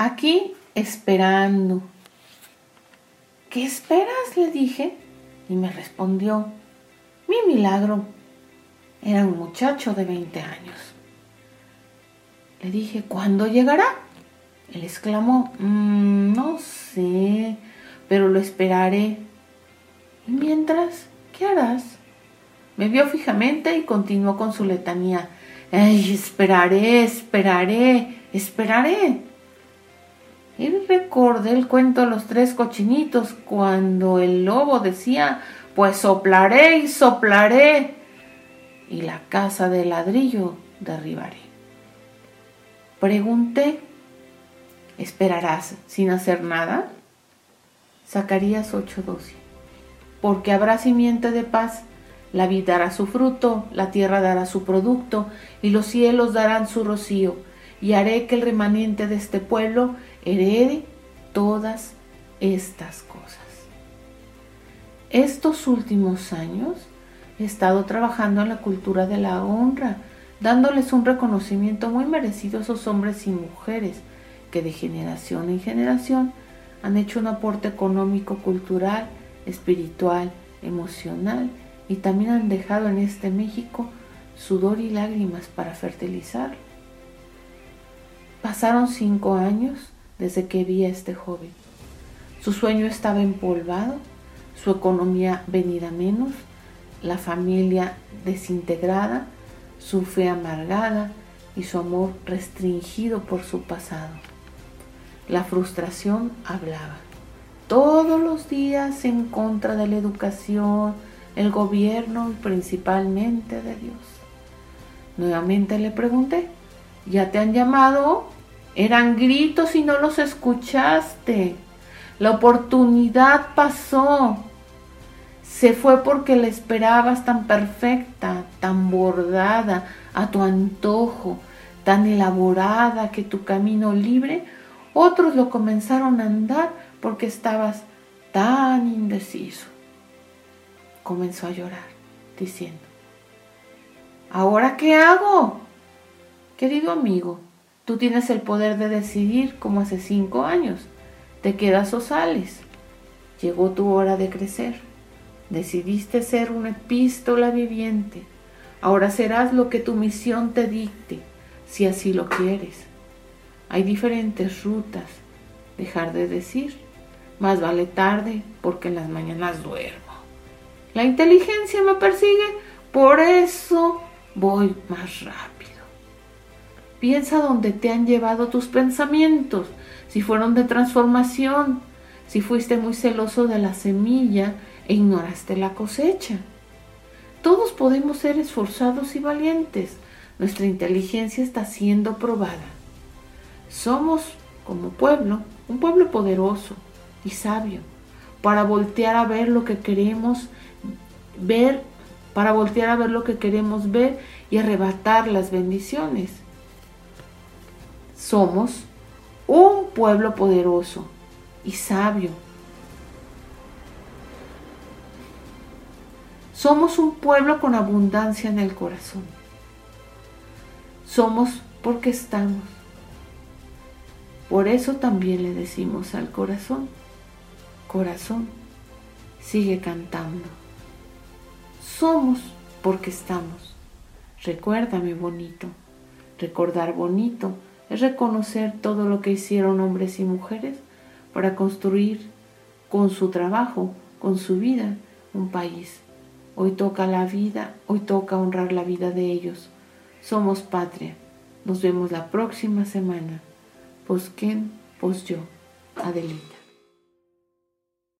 Aquí esperando. ¿Qué esperas? le dije. Y me respondió, mi milagro. Era un muchacho de 20 años. Le dije, ¿cuándo llegará? Él exclamó, mm, no sé, pero lo esperaré. ¿Y mientras, qué harás? Me vio fijamente y continuó con su letanía. Esperaré, esperaré, esperaré. Y recordé el cuento de los tres cochinitos cuando el lobo decía, pues soplaré y soplaré y la casa de ladrillo derribaré. Pregunté, ¿esperarás sin hacer nada? Zacarías 8:12. Porque habrá simiente de paz, la vida dará su fruto, la tierra dará su producto, y los cielos darán su rocío, y haré que el remanente de este pueblo herede todas estas cosas. Estos últimos años he estado trabajando en la cultura de la honra, dándoles un reconocimiento muy merecido a esos hombres y mujeres que de generación en generación han hecho un aporte económico, cultural, espiritual, emocional y también han dejado en este México sudor y lágrimas para fertilizar. Pasaron cinco años desde que vi a este joven. Su sueño estaba empolvado, su economía venida menos, la familia desintegrada, su fe amargada y su amor restringido por su pasado. La frustración hablaba todos los días en contra de la educación, el gobierno y principalmente de Dios. Nuevamente le pregunté, ¿ya te han llamado? Eran gritos y no los escuchaste. La oportunidad pasó se fue porque la esperabas tan perfecta, tan bordada, a tu antojo, tan elaborada que tu camino libre, otros lo comenzaron a andar porque estabas tan indeciso. Comenzó a llorar, diciendo, ¿ahora qué hago? Querido amigo, tú tienes el poder de decidir como hace cinco años. ¿Te quedas o sales? Llegó tu hora de crecer Decidiste ser una epístola viviente. Ahora serás lo que tu misión te dicte, si así lo quieres. Hay diferentes rutas. Dejar de decir, más vale tarde porque en las mañanas duermo. La inteligencia me persigue, por eso voy más rápido. Piensa dónde te han llevado tus pensamientos, si fueron de transformación, si fuiste muy celoso de la semilla e ignoraste la cosecha. Todos podemos ser esforzados y valientes. Nuestra inteligencia está siendo probada. Somos, como pueblo, un pueblo poderoso y sabio, para voltear a ver lo que queremos ver, para voltear a ver lo que queremos ver y arrebatar las bendiciones. Somos un pueblo poderoso y sabio Somos un pueblo con abundancia en el corazón. Somos porque estamos. Por eso también le decimos al corazón, corazón, sigue cantando. Somos porque estamos. Recuérdame bonito. Recordar bonito es reconocer todo lo que hicieron hombres y mujeres para construir con su trabajo, con su vida, un país Hoy toca la vida, hoy toca honrar la vida de ellos. Somos patria. Nos vemos la próxima semana. Quién, pues yo, Adelita.